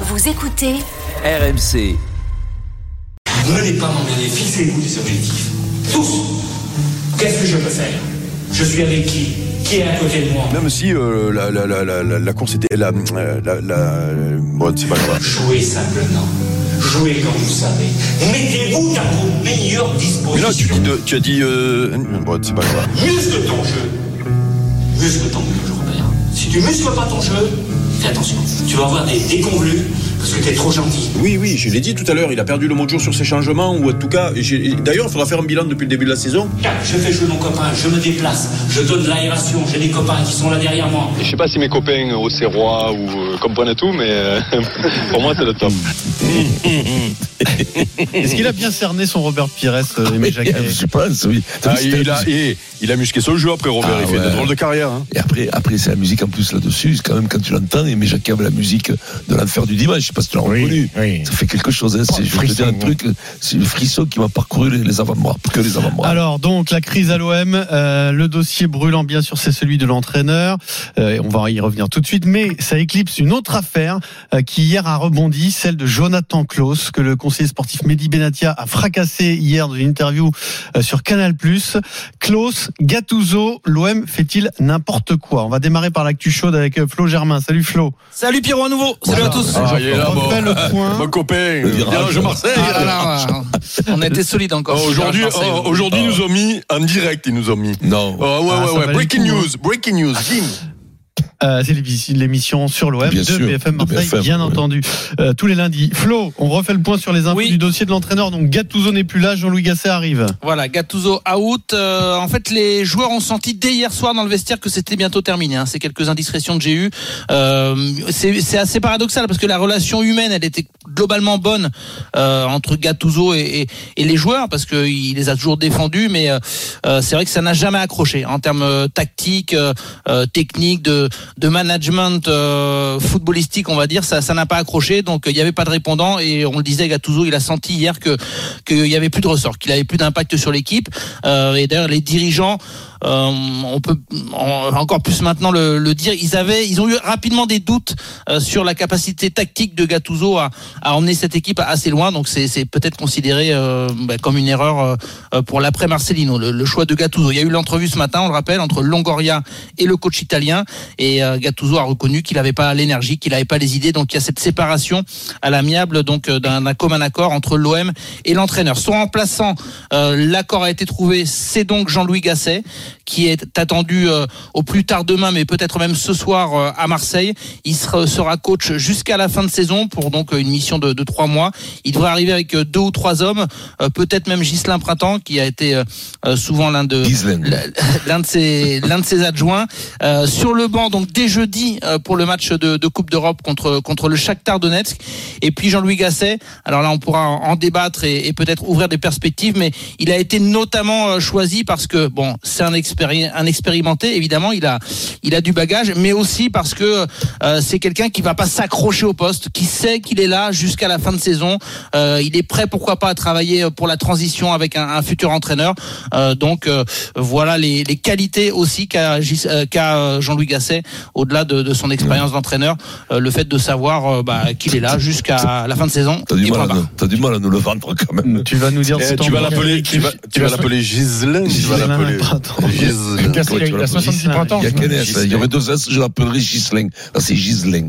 Vous écoutez RMC. Menez pas mon année, fixez-vous des objectifs. Tous Qu'est-ce que je peux faire? Je suis avec qui? Qui est à côté de moi? Même si euh, la, la, la, la, la- la course était. La, euh, la, la, bon, c'est pas grave. Jouez simplement. Jouez comme vous savez. Mettez-vous à vos meilleures dispositions. Mais là, tu, dis de- tu as dit. Euh, bon, c'est pas grave. Muscle ton jeu. Muscle ton jeu, Robert. Si tu muscles pas ton jeu, attention. Tu vas avoir des déconvenus parce que t'es trop gentil. Oui, oui, je l'ai dit tout à l'heure, il a perdu le mot de jour sur ses changements, ou en tout cas. D'ailleurs, il faudra faire un bilan depuis le début de la saison. Je fais jouer mon copain, je me déplace, je donne de l'aération, j'ai des copains qui sont là derrière moi. Je sais pas si mes copains au Serrois ou euh, comprennent tout, mais euh, pour moi c'est le top. Est-ce qu'il a bien cerné son Robert Pires, euh, Aimé Jacquet Je pense, oui. Ah, c'était il, a, il a musqué son jeu après Robert, Ah, il fait ouais. une drôle de carrière. hein. Et après, après c'est la musique en plus là-dessus. Quand même quand tu l'entends, mais Jacques avait la musique de l'enfer du dimanche. Je sais pas si tu l'as reconnu. Ça fait quelque chose. Hein. C'est, je vais te dire un truc, c'est le frisson qui m'a parcouru les, les avant-bras, que les avant-bras. Alors donc la crise à l'OM, euh, le dossier brûlant bien sûr c'est celui de l'entraîneur. Euh, on va y revenir tout de suite, mais ça éclipse une autre affaire euh, qui hier a rebondi, celle de Jonathan Klaus que le conseiller sportif Mehdi Benatia a fracassé hier dans une interview euh, sur Canal+. Klaus, Gattuso, l'OM fait-il n'importe quoi? On va démarrer par l'actu chaude avec Flo Germain. Salut Flo. Salut Pierrot à nouveau. Salut à tous. Ah, là, On mon, le point. mon copain, Le virage. Marseille. Ah là là, on a été solide encore. Oh, Aujourd'hui, oh, aujourd'hui, ils nous ont mis en direct, ils nous ont mis. Non. Oh, ouais, Ah, ouais, ouais. Breaking news, breaking news, Jim. Euh, c'est l'émission- sur l'OM de sûr, BFM de Marseille, BFM, bien ouais. entendu. Euh, tous les lundis. Flo, on refait le point sur les infos Oui. du dossier de l'entraîneur. Donc Gattuso n'est plus là, Jean-Louis Gasset arrive. Voilà, Gattuso out. Euh, en fait, les joueurs ont senti dès hier soir dans le vestiaire que c'était bientôt terminé. Hein. C'est quelques indiscrétions que j'ai eues. Euh, c'est c'est assez paradoxal parce que la relation humaine, elle était globalement bonne euh, entre Gattuso et, et, et les joueurs parce qu'il les a toujours défendus. Mais c'est vrai que ça n'a jamais accroché en termes tactiques, euh, euh, techniques, de, de management euh, footballistique, on va dire. Ça, ça n'a pas accroché. Donc euh, il n'y avait pas de répondant et on le disait, Gattuso, il a senti hier que qu'il y avait plus de ressort, qu'il avait plus d'impact sur l'équipe. Euh, et d'ailleurs, les dirigeants, euh, on peut encore plus maintenant le, le dire, ils avaient, ils ont eu rapidement des doutes euh, sur la capacité tactique de Gattuso à, à emmener cette équipe assez loin. Donc c'est peut-être considéré euh, bah, comme une erreur euh, pour l'après Marcelino, le, le choix de Gattuso. Il y a eu l'entrevue ce matin, on le rappelle, entre Longoria et le coach italien, et euh, Gattuso a reconnu qu'il n'avait pas l'énergie, qu'il n'avait pas les idées. Donc il y a cette séparation à l'amiable donc euh, d'un commun accord entre l'OM et l'entraîneur. Son remplaçant, l'accord a été trouvé, c'est donc Jean-Louis Gasset, qui est attendu euh, au plus tard demain, mais peut-être même ce soir euh, à Marseille. Il sera, coach jusqu'à la fin de saison pour donc euh, une mission de, de trois mois. Il devrait arriver avec deux ou trois hommes, peut-être même Gislain Printemps, qui a été souvent l'un de l'un de ses l'un de ses adjoints sur le banc donc dès jeudi pour le match de, de Coupe d'Europe contre contre le Shakhtar Donetsk et puis Jean-Louis Gasset alors là on pourra en, débattre et, et peut-être ouvrir des perspectives mais il a été notamment choisi parce que bon c'est un expéri un expérimenté évidemment il a il a du bagage mais aussi parce que euh, c'est quelqu'un qui va pas s'accrocher au poste qui sait qu'il est là jusqu'à la fin de saison. Euh, il est prêt pourquoi pas à travailler pour la transition avec un, un futur entraîneur. Euh, donc euh, voilà les, les qualités aussi qu'a euh, qu'a, euh, Jean-Louis Gasset au-delà de, de son expérience d'entraîneur euh, le fait de savoir euh, bah, qu'il est là jusqu'à la fin de saison T'as du, du mal à nous le vendre quand même. Tu vas nous dire Eh, si tu vas tu vas, tu vas l'appeler Gislain, tu vas l'appeler. Printemps. Il y a. Il y aurait deux S, je l'appellerais Gislain. Là, c'est Gislain.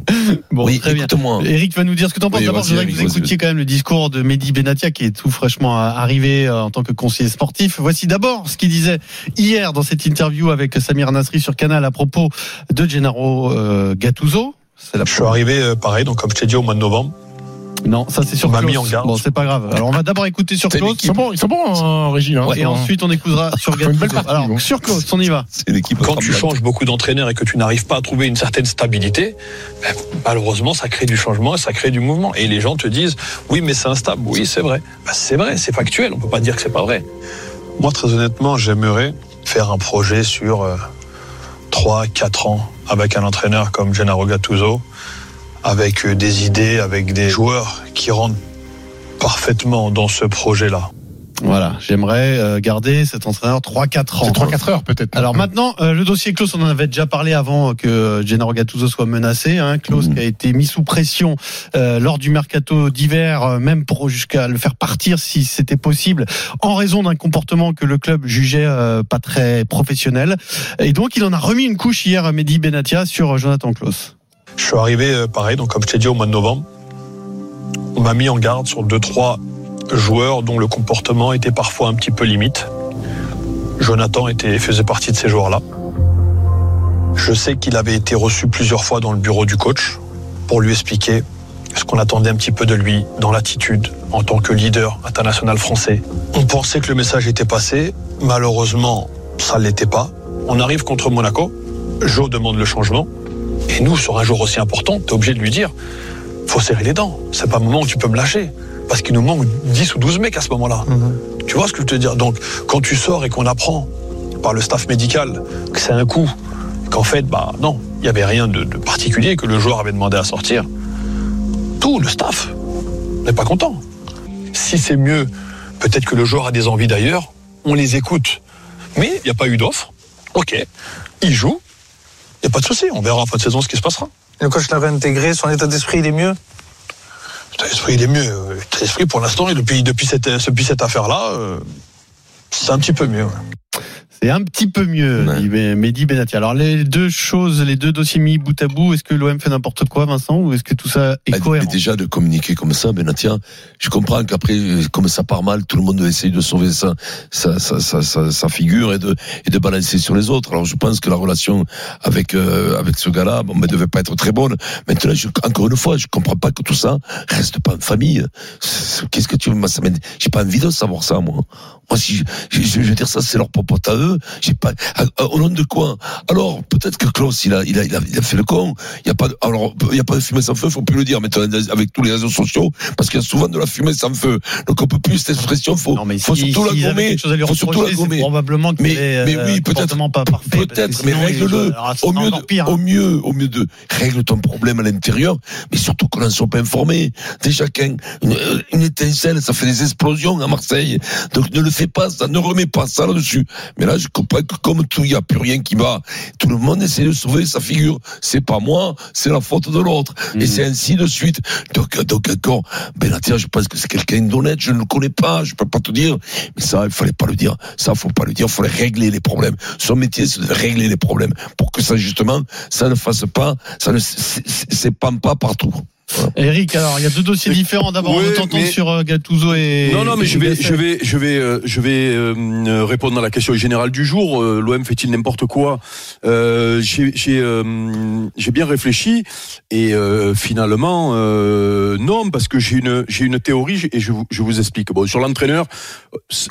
Bon, Oui, très bien. écoute-moi. Eric va nous dire ce que t'en penses. D'abord, je voudrais que vous écoutiez quand même le discours de Mehdi Benatia qui est tout fraîchement euh, arrivé euh, en tant que conseiller sportif. Voici d'abord ce qu'il disait hier dans cette interview avec Samir Nasri sur Canal à propos de Gennaro euh, Gattuso. La Je suis arrivé pareil, donc comme je t'ai dit au mois de novembre. Non, ça c'est sur On m'a Klaus. mis en garde. Bon, c'est pas grave. Alors on va d'abord écouter sur C'est Klaus. l'équipe. Ils sont bons en régie. Hein, Et ensuite on écoutera sur une belle Gattuso. Alors bon. sur Klaus, on y va. C'est l'équipe. Quand tu changes beaucoup d'entraîneurs et que tu n'arrives pas à trouver une certaine stabilité, ben, malheureusement, ça crée du changement et ça crée du mouvement. Et les gens te disent, oui, mais c'est instable. Oui, c'est vrai. Ben, c'est vrai, c'est factuel. On peut pas dire que c'est pas vrai. Moi, très honnêtement, j'aimerais faire un projet sur euh, 3, 4 ans avec un entraîneur comme Gennaro Gattuso, avec euh, des idées, avec des joueurs qui rentrent parfaitement dans ce projet-là. Voilà, j'aimerais euh, garder cet entraîneur 3-4 ans. C'est 3-4 heures peut-être. Alors maintenant, euh, le dossier Klaus, on en avait déjà parlé avant que Gennaro Gattuso soit menacé. Hein. Klaus Mhm. qui a été mis sous pression euh, lors du mercato d'hiver, même pour jusqu'à le faire partir si c'était possible, en raison d'un comportement que le club jugeait euh, pas très professionnel. Et donc il en a remis une couche hier à Mehdi Benatia sur Jonathan Klaus. Je suis arrivé, euh, pareil, donc comme je t'ai dit, au mois de novembre. On m'a mis en garde sur deux, trois joueurs dont le comportement était parfois un petit peu limite. Jonathan était, faisait partie de ces joueurs-là. Je sais qu'il avait été reçu plusieurs fois dans le bureau du coach pour lui expliquer ce qu'on attendait un petit peu de lui dans l'attitude en tant que leader international français. On pensait que le message était passé. Malheureusement, ça ne l'était pas. On arrive contre Monaco. Joe demande le changement. Et nous, sur un jour aussi important, tu es obligé de lui dire faut serrer les dents. C'est pas le moment où tu peux me lâcher. Parce qu'il nous manque 10 ou 12 mecs à ce moment-là. Tu vois ce que je veux te dire? Donc, quand tu sors et qu'on apprend par le staff médical que c'est un coup, qu'en fait, bah non, il n'y avait rien de, de particulier, que le joueur avait demandé à sortir, tout le staff n'est pas content. Si c'est mieux, peut-être que le joueur a des envies d'ailleurs, on les écoute. Mais il n'y a pas eu d'offre. Ok, il joue, n'y a pas de souci, on verra en fin de saison ce qui se passera. Le coach l'avait intégré, son état d'esprit il est mieux? L'état d'esprit, il est mieux. Euh, L'état d'esprit, pour l'instant, et depuis, depuis cette, depuis cette affaire-là, euh, c'est un petit peu mieux. ouais. Un petit peu mieux, Ouais. Mehdi Benatia. Alors les deux choses, les deux dossiers mis bout à bout, est-ce que l'OM fait n'importe quoi, Vincent, ou est-ce que tout ça est Bah, cohérent mais déjà de communiquer comme ça, Benatia, je comprends qu'après, euh, comme ça part mal, tout le monde essaye de sauver sa, sa, sa, sa, figure et de, et de balancer sur les autres. Alors je pense que la relation avec, euh, avec ce gars-là, bon, ne devait pas être très bonne. Maintenant, je, encore une fois, je comprends pas que tout ça reste pas en famille. Qu'est-ce que tu veux, j'ai pas envie de savoir ça, moi. Moi, si je, je, je veux dire ça, c'est leur popote à eux. J'ai pas, à- à- au nom de quoi? Alors, peut-être que Klaus, il a, il a, il a, il a fait le con. Il y a pas, de, alors, il y a pas de fumée sans feu, faut plus le dire maintenant avec tous les réseaux sociaux, parce qu'il y a souvent de la fumée sans feu. Donc, on peut plus cette expression. Faut, Non, mais faut si, surtout s'ils la gommer. Faut surtout la gommer. probablement qu'il Mais- est mais oui, euh, peut-être- parce que Peut-être, mais règle-le. Au mieux, de, au mieux, au mieux de règle ton problème à l'intérieur, mais surtout qu'on n'en soit pas informé. Déjà qu'une une étincelle, ça fait des explosions à Marseille. Donc ne le fais pas, ça ne remet pas ça là-dessus. Mais là, je comprends que comme tout, il n'y a plus rien qui va. Tout le monde essaie de sauver sa figure. C'est pas moi, c'est la faute de l'autre. Mhm. Et c'est ainsi de suite. Donc, donc encore, Benatia, je pense que c'est quelqu'un d'honnête. Je ne le connais pas, je peux pas te dire. Mais ça, il fallait pas le dire. Ça, faut pas le dire. Il fallait régler les problèmes. Son métier, c'est de régler les problèmes pour que ça, justement, ça ne fasse pas, ça ne s'épande pas partout. Eric, alors il y a deux dossiers différents. D'abord, Oui, on t'entend mais- sur euh, Gattuso et. Non, non, mais je vais, je vais, je vais, euh, je vais euh, répondre à la question générale du jour. Euh, L'OM fait-il n'importe quoi? Euh, J'ai, j'ai, euh, j'ai bien réfléchi et euh, finalement euh, non, parce que j'ai une, j'ai une théorie et je vous, je vous explique. Bon, sur l'entraîneur,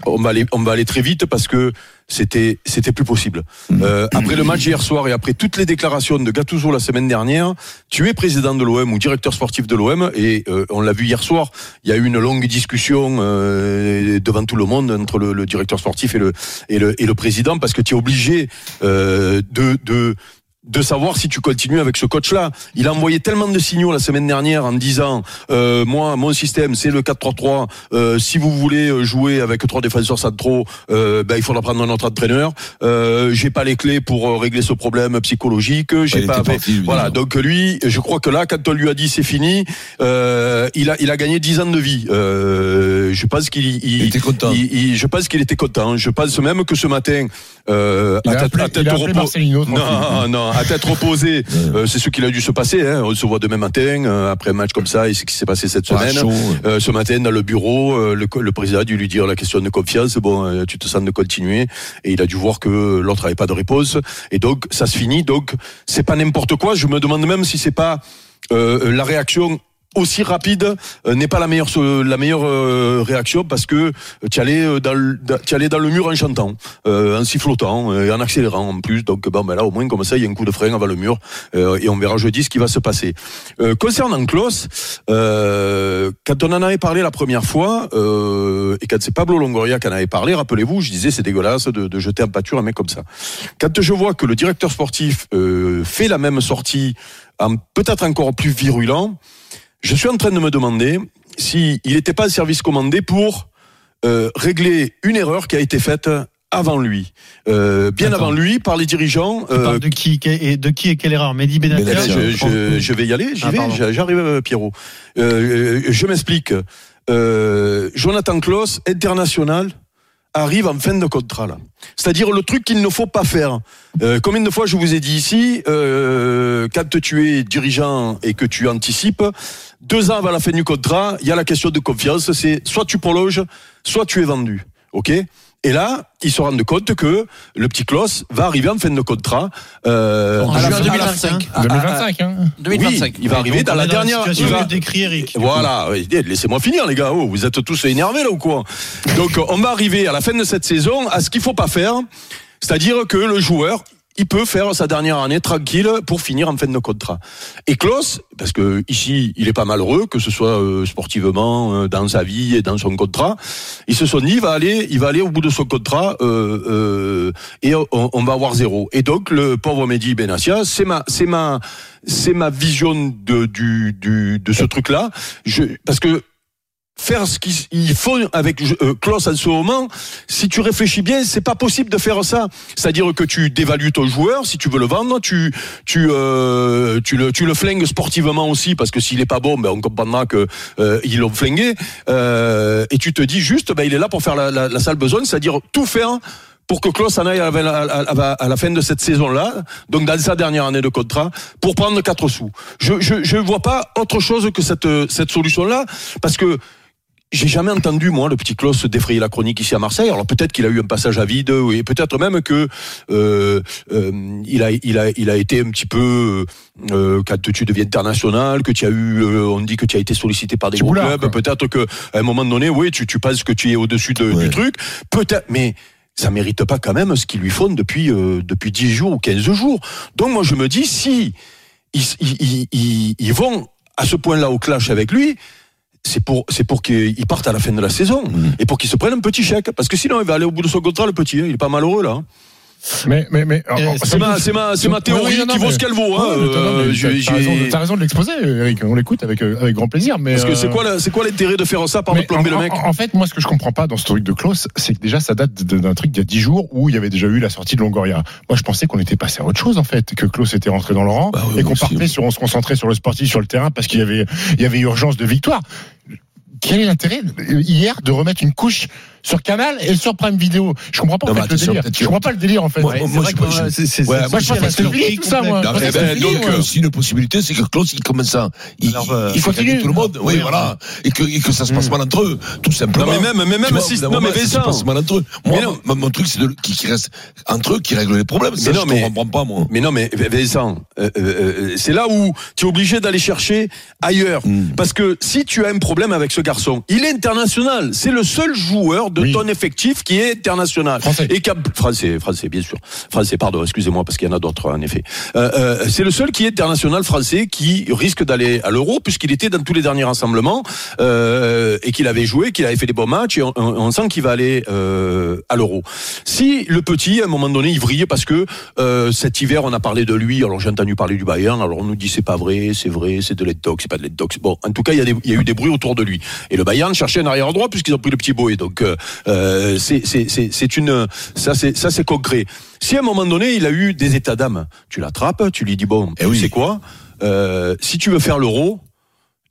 on va aller, on va aller très vite parce que c'était, c'était plus possible. Euh, après le match hier soir et après toutes les déclarations de Gattuso la semaine dernière, tu es président de l'OM ou directeur sportif de l'OM et euh, on l'a vu hier soir. Il y a eu une longue discussion euh, devant tout le monde entre le, le directeur sportif et le et le et le président parce que tu es obligé euh, de de de savoir si tu continues avec ce coach-là. Il a envoyé tellement de signaux la semaine dernière en disant euh, moi mon système c'est le 4-3-3. Euh, si vous voulez jouer avec trois défenseurs centraux, euh, ben il faudra prendre un autre entraîneur. Euh, j'ai pas les clés pour euh, régler ce problème psychologique. J'ai pas. parti, voilà. Donc lui, je crois que là, quand on lui a dit c'est fini, euh, il a il a gagné 10 ans de vie. Euh, je pense qu'il il, Il était content. il- il- je pense qu'il était content. Je pense même que ce matin, euh, Il à a appelé, il a appelé repos- Marcelino. non, non, à tête reposée, euh, c'est ce qu'il a dû se passer. Hein. On se voit demain matin, euh, après un match comme ça, et c'est ce qui s'est passé cette semaine. chaud. Euh, ce matin, dans le bureau, euh, le, le président a dû lui dire la question de confiance. Bon, euh, tu te sens de continuer, et il a dû voir que l'autre n'avait pas de réponse, et donc ça se finit. Donc c'est pas n'importe quoi. Je me demande même si c'est pas euh, la réaction aussi rapide euh, n'est pas la meilleure la meilleure euh, réaction parce que tu allais euh, dans le allais dans le mur en chantant euh, en sifflotant euh, et en accélérant en plus. Donc bon ben là au moins comme ça il y a un coup de frein avant le mur euh, et on verra jeudi ce qui va se passer. Euh, concernant Klaus euh, quand on en avait parlé la première fois euh, et quand c'est Pablo Longoria qui en avait parlé rappelez-vous je disais c'est dégueulasse de, de jeter en pâture un mec comme ça. Quand je vois que le directeur sportif euh, fait la même sortie peut-être encore plus virulent je suis en train de me demander si il n'était pas un service commandé pour euh, régler une erreur qui a été faite avant lui, euh, bien Attends. avant lui, par les dirigeants. Parles de qui et de qui et quelle erreur Mehdi Eh ben, Benatia je, je- je vais y aller, j'y Ah, vais, j'arrive, euh, Pierrot. Euh, euh, je m'explique. Euh, Jonathan Klaus, international, arrive en fin de contrat là. C'est-à-dire le truc qu'il ne faut pas faire. Euh, combien de fois je vous ai dit ici, euh, quand tu es dirigeant et que tu anticipes, deux ans avant la fin du contrat, il y a la question de confiance. C'est soit tu prolonges, soit tu es vendu. Ok? Et là, ils se rendent compte que le petit Klaus va arriver en fin de contrat. Euh, En la juin fin- 2025. Ah, 2025, hein. 2025. oui, il va arriver dans la dernière. situation il va- que décrit Eric. Voilà, oui, laissez-moi finir les gars. Oh, vous êtes tous énervés là ou quoi? Donc on va arriver à la fin de cette saison à ce qu'il faut pas faire, c'est-à-dire que le joueur il peut faire sa dernière année tranquille pour finir en fin de contrat. Et Klaus, parce que ici il est pas malheureux, que ce soit euh, sportivement, euh, dans sa vie et dans son contrat, ils se sont dit il va aller, il va aller au bout de son contrat euh, euh, et on, on va avoir zéro. Et donc le pauvre Mehdi Benassia, c'est ma, c'est ma, c'est ma vision de du, du de ce truc-là. Je, parce que faire ce qu'il faut avec euh, Klaus en ce moment, si tu réfléchis bien, c'est pas possible de faire ça. C'est-à-dire que tu dévalues ton joueur, si tu veux le vendre, tu tu euh, tu le tu le flingues sportivement aussi parce que s'il est pas bon, ben on comprendra que euh, ils l'ont flingué. Euh, et tu te dis juste, ben il est là pour faire la, la, la sale besogne, c'est-à-dire tout faire pour que Klaus en aille à la, à la- à la fin de cette saison-là, donc dans sa dernière année de contrat, pour prendre 4 sous. Je je je vois pas autre chose que cette cette solution-là, parce que j'ai jamais entendu moi le petit Klaus défrayer la chronique ici à Marseille. Alors peut-être qu'il a eu un passage à vide, et peut-être même que euh, euh, il a il a il a été un petit peu euh, quand tu deviens international, que tu as eu, euh, on dit que tu as été sollicité par des gros clubs. Peut-être que à un moment donné, oui, tu tu penses que tu es au-dessus de- Ouais. du truc. Peut-être, mais ça mérite pas quand même ce qu'ils lui font depuis euh, depuis 10 jours ou 15 jours. Donc moi je me dis si ils, ils- ils- ils vont à ce point-là au clash avec lui, c'est pour c'est pour qu'il parte à la fin de la saison Mm. et pour qu'il se prenne un petit chèque parce que sinon il va aller au bout de son contrat le petit, hein. il est pas malheureux là. Mais, mais, mais. alors, Euh, ça C'est ma ma c'est ma théorie non, non, qui vaut ce qu'elle vaut. Hein. T'as- Euh, raison- de l'exposer, Eric. On l'écoute avec, euh, avec grand plaisir. Mais Parce que euh, c'est quoi c'est quoi l'intérêt de faire ça par plomber en, le mec? en- en fait, moi, ce que je comprends pas dans ce truc de Klaus, c'est que déjà, ça date d'un truc d'il y a 10 jours où il y avait déjà eu la sortie de Longoria. Moi, je pensais qu'on était passé à autre chose, en fait, que Klaus était rentré dans le rang Bah oui, et qu'on aussi, partait oui. sur, on se concentrait sur le sportif, sur le terrain, parce qu'il y avait, il y avait urgence de victoire. Quel est l'intérêt euh, hier de remettre une couche sur Canal et sur Prime Vidéo Je comprends pas en Non, fait, le attention, délire. Je comprends pas le délire en fait. Moi, Ouais, moi, je- pense que c'est tout ça, moi. Non, ben, fini, donc, moi. euh, si une possibilité, c'est que Klaus, il commence à, il, Alors, euh, il, il continue. tout le monde, oui, Oui, voilà, et que, et que ça se passe Mm. mal entre eux, tout simplement. Non mais même mais même si non mais ça se passe mal entre eux. Moi, mon, truc, c'est qui, reste entre eux, qui règle les problèmes. Ça, Mais je non, mais- comprends pas, moi. Mais non, mais Vincent, euh, euh, euh, c'est là où tu es obligé d'aller chercher ailleurs. Mm. Parce que si tu as un problème avec ce garçon, il est international. C'est le seul joueur de Oui. ton effectif qui est international. Français. Et qui a- français, français, bien sûr. Français, pardon, excusez-moi, parce qu'il y en a d'autres, en effet. Euh, euh, c'est le seul qui est international français qui risque d'aller à l'Euro, puisqu'il était dans tous les derniers rassemblements euh, et qu'il avait joué, qu'il avait fait des bons matchs, et on, on sent qu'il va aller euh, à l'Euro. Si le petit, à un moment donné, il vrille parce que euh, cet hiver, on a parlé de lui, alors j'ai entendu parler du Bayern, alors on nous dit c'est pas vrai, c'est vrai, c'est de l'Eddox, c'est pas de l'Eddox. Bon, en tout cas, il y, y a eu des bruits autour de lui. Et le Bayern cherchait un arrière droit puisqu'ils ont pris le petit Boé. Donc, euh, euh, c'est une, ça c'est ça c'est concret. Si à un moment donné, il a eu des états d'âme, tu l'attrapes, tu lui dis bon, Eh tu oui. sais quoi, euh, si tu veux faire l'euro,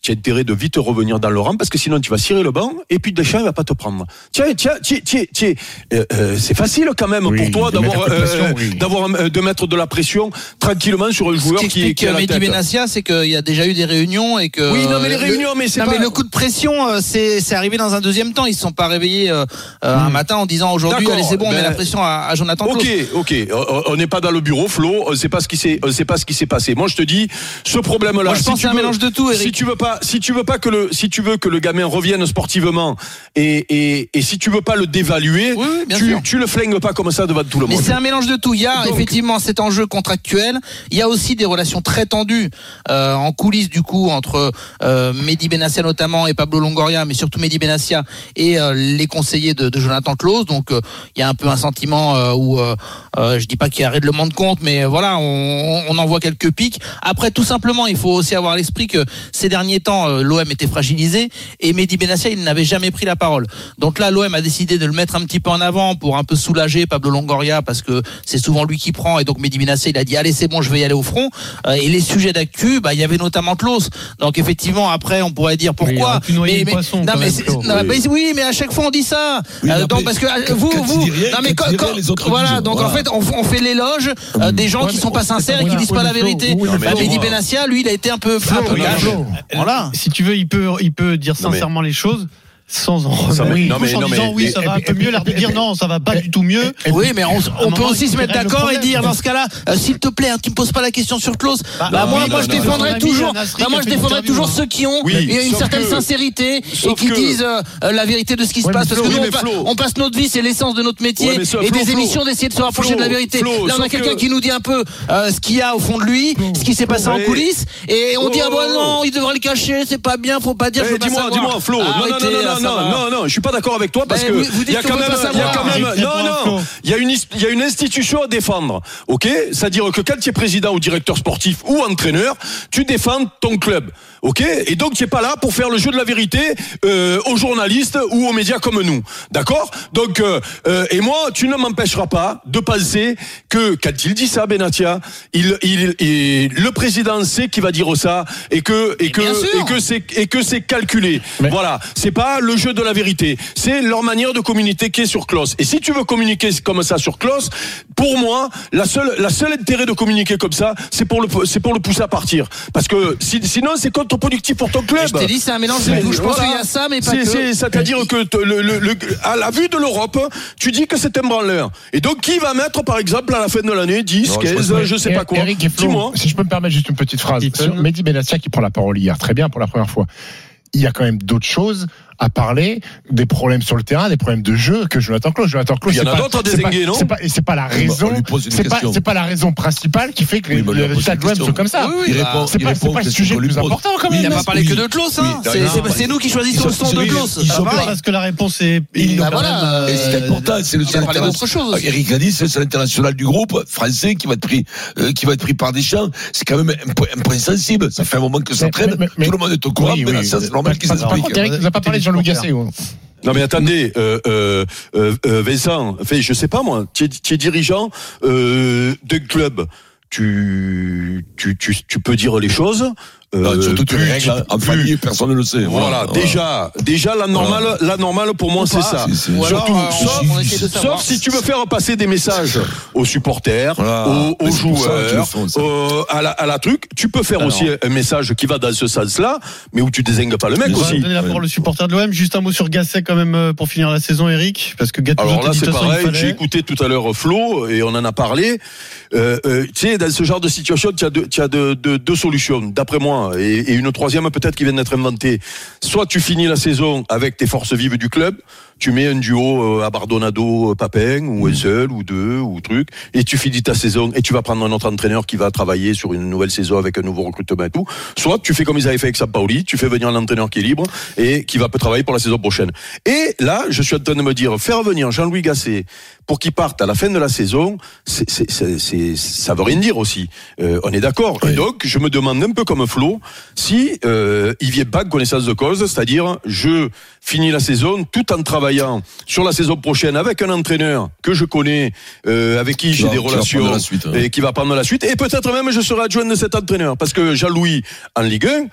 tu as intérêt de vite revenir dans le rang parce que sinon tu vas cirer le banc et puis Deschamps il va pas te prendre. Tiens, tiens, tiens, tiens, tiens. Euh, euh, c'est facile quand même Oui, pour toi de mettre d'avoir euh, oui. d'avoir euh, de mettre de la pression tranquillement sur un Ce joueur qui qui, explique qui est à la Mehdi tête. Benassia, c'est qu'il y a déjà eu des réunions et que. Oui, non mais les le- réunions, mais c'est Non pas. mais le coup de pression, euh, c'est c'est arrivé dans un deuxième temps. Ils se sont pas réveillés un matin en disant aujourd'hui, D'accord, allez c'est bon, on met ben, la pression à, à Jonathan. Ok, ok. On- n'est pas dans le bureau, Flo. On sait pas ce qui s'est, on sait pas ce qui s'est passé. Moi, je te dis, ce problème-là. Moi, je si pense que tu c'est un veux- mélange de tout, Eric. Si tu veux pas, si tu veux pas que le, si tu veux que le gamin revienne sportivement et, et, et si tu veux pas le dévaluer, Oui, oui, bien tu, sûr. tu le flingues pas comme ça devant tout le Mais monde. c'est un mélange de tout. Il y a Donc- effectivement cet enjeu contractuel. Il y a aussi des relations très tendues euh, en coulisses du coup entre euh, Mehdi Benassia notamment et Pablo Longoria, mais surtout Mehdi Benassia et euh, les conseillers de, de Jonathan Klaus. Donc euh, il y a un peu un sentiment euh, où euh, je dis pas qu'il y a règlement de compte, mais voilà, on, on en voit quelques pics. Après, tout simplement, il faut aussi avoir à l'esprit que ces derniers mi-temps, euh, l'OM était fragilisé et Mehdi Benassia, il n'avait jamais pris la parole. Donc là, l'OM a décidé de le mettre un petit peu en avant pour un peu soulager Pablo Longoria parce que c'est souvent lui qui prend et donc Mehdi Benassia, il a dit allez c'est bon, je vais y aller au front. Euh, et les sujets d'actu, bah il y avait notamment Klaus. Donc effectivement, après on pourrait dire pourquoi. poisson, non, mais même, mais oui, mais à chaque fois on dit ça. Oui, Euh, mais donc parce que vous, vous, rien, non mais quand quand- voilà, disent, donc en voilà. fait on, on fait l'éloge euh, des gens Ouais, qui mais sont pas sincères et qui disent pas mais la vérité. Bah, Mehdi Benassia, lui, il a été un peu, un Si tu veux, il peut, il peut dire Non, mais- sincèrement les choses sans en remettre non, mais- en non, disant mais- oui, ça va un peu mieux, l'air de et- dire non, ça va pas du tout mieux. Oui, mais on, on peut aussi se mettre d'accord et dire dans ce cas-là, euh, s'il te plaît, hein, tu me poses pas la question sur Klaus. Bah, Bah, moi, oui, moi, non, je défendrai toujours. bah, moi, je défendrai toujours hein. ceux qui ont Oui, une certaine que- sincérité et qui que- disent euh, la vérité de ce qui se passe. Parce que nous, on, passe notre vie, c'est l'essence de notre métier et des émissions d'essayer de se rapprocher de la vérité. Là, on a quelqu'un que- qui nous dit un peu euh, ce qu'il y a au fond de lui, ce qui s'est passé en coulisses, et on dit ah Oh. bon non, il devrait le cacher, c'est pas bien, faut pas dire. dis-moi, dis-moi, Flo. non, non, Arrêtez, non, là, non, non, non, non, je suis pas d'accord avec toi parce Ben, que il y a quand même, pas il y a savoir. quand même, Eric, non, non, il y a une, il y a une institution à défendre, ok? C'est-à-dire que quand tu es président ou directeur sportif ou entraîneur, tu défends ton club, ok Et donc tu es pas là pour faire le jeu de la vérité euh, aux journalistes ou aux médias comme nous, d'accord? Donc euh, euh, et moi, tu ne m'empêcheras pas de penser que quand il dit ça, Benatia, il, il, il- le président sait qu'il va dire ça et que et que et que c'est et que c'est calculé. Mais- Voilà, c'est pas le jeu de la vérité, c'est leur manière de communiquer sur Klaus. Et si tu veux communiquer comme ça sur Klaus, pour moi, la seule la seule intérêt de communiquer comme ça, c'est pour le c'est pour le pousser à partir. Parce que si- sinon c'est contre-productif pour ton club. Je t'ai dit, c'est un mélange de tout. Je pense voilà. qu'il y a ça, mais pas C'est- que. c'est- C'est-à-dire que te- le, le- le- à la vue de l'Europe, tu dis que c'est un branleur. Et donc, qui va mettre, par exemple, à la fin de l'année, 10, Non, je 15, pense je, sais pas quoi Eric et Flo, Dis-moi. si je peux me permettre juste une petite phrase. Sur Mehdi Benassia qui prend la parole hier, très bien pour la première fois. Il y a quand même d'autres choses à parler, des problèmes sur le terrain, des problèmes de jeu que Jonathan Klaus. Jonathan y en c'est a pas- d'autres à c'est pas- c'est pas- Et c'est pas la bah, raison. C'est pas, c'est la raison principale qui fait que les, Oui, bah, les résultats de sont comme ça. Oui, oui, Il bah, répond, C'est pas, c'est le sujet le plus pose. important quand Oui, Il même. n'a pas parlé Oui. que de Klaus, hein. Oui, C'est- c'est c'est nous qui choisissons le son de Klaus. ils Ça sont va pas- Parce que la réponse est. voilà, même, euh, Et ce qui est important, c'est le il a seul parlé d'autre chose. international. Eric a dit, c'est le seul international du groupe français qui va être pris, euh, qui va être pris par des champs. C'est quand même un point, sensible. Ça fait un moment que ça traîne. Tout le monde est au courant, c'est normal qu'il Par- Par s'explique. contre, Eric nous a pas parlé Jean-Louis Gasset. ouais. Non mais attendez, euh, euh, euh, euh, Vincent, fait, je sais pas moi, tu es, tu es dirigeant euh, d'un club, tu, tu, tu, tu peux dire les choses. Euh, Ah, Surtout, tu plus- règles en plus- famille, personne ne le sait. Voilà, déjà, déjà la normale, la normale pour moi c'est ça. Surtout, euh, on- sauf, on si tu veux faire passer des messages aux supporters, Voilà. aux, joueurs, font, aux- à, la, à la truc. Tu peux faire Alors. aussi un message qui va dans ce sens-là, mais où tu désingues pas le mec On va aussi. donner la parole au supporter de l'OM. Juste un mot sur Gasset quand même euh, pour finir la saison, Eric, parce que Gattuso Alors là, c'est pareil. J'ai écouté tout à l'heure Flo et on en a parlé. Euh, euh, tu sais, dans ce genre de situation, tu as deux, tu as deux, deux- deux solutions, d'après moi, et, et une troisième peut-être qui vient d'être inventée. Soit tu finis la saison avec tes forces vives du club, tu mets un duo euh, à Bardonado, euh, Papin, ou un seul, ou deux, ou truc, et tu finis ta saison, et tu vas prendre un autre entraîneur qui va travailler sur une nouvelle saison avec un nouveau recrutement et tout. Soit tu fais comme ils avaient fait avec Sampaoli, tu fais venir un entraîneur qui est libre et qui va peut travailler pour la saison prochaine. Et là, je suis en train de me dire, faire venir Jean-Louis Gasset pour qu'il parte à la fin de la saison, c'est, c'est, ça veut rien dire aussi. Euh, on est d'accord. Et donc, je me demande un peu comme Flo, si euh, il vient pas de connaissance de cause, c'est-à-dire je finis la saison tout en travaillant sur la saison prochaine avec un entraîneur que je connais, euh, avec qui j'ai des relations suite, hein. et qui va prendre la suite. Et peut-être même je serai adjoint de cet entraîneur parce que Jean-Louis en Ligue 1.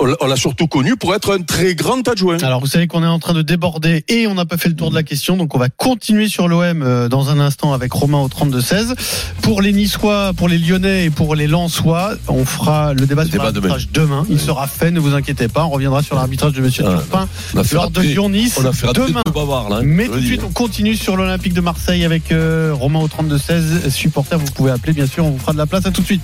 On l'a- surtout connu pour être un très grand adjoint. Alors vous savez qu'on est en train de déborder et on n'a pas fait le tour de la question, donc on va continuer sur l'OM euh, dans un instant avec Romain au 32-16. Pour les Niçois, pour les Lyonnais et pour les Lensois, on fera le débat Le sur l'arbitrage demain. Il sera fait, ne vous inquiétez pas. On reviendra sur l'arbitrage de Monsieur Ah, Turpin lors de Lyon-Nice demain. là. hein. Mais tout de suite, on continue sur l'Olympique de Marseille avec euh, Romain au 32-16. Supporter, vous pouvez appeler, bien sûr, on vous fera de la place. À tout de suite.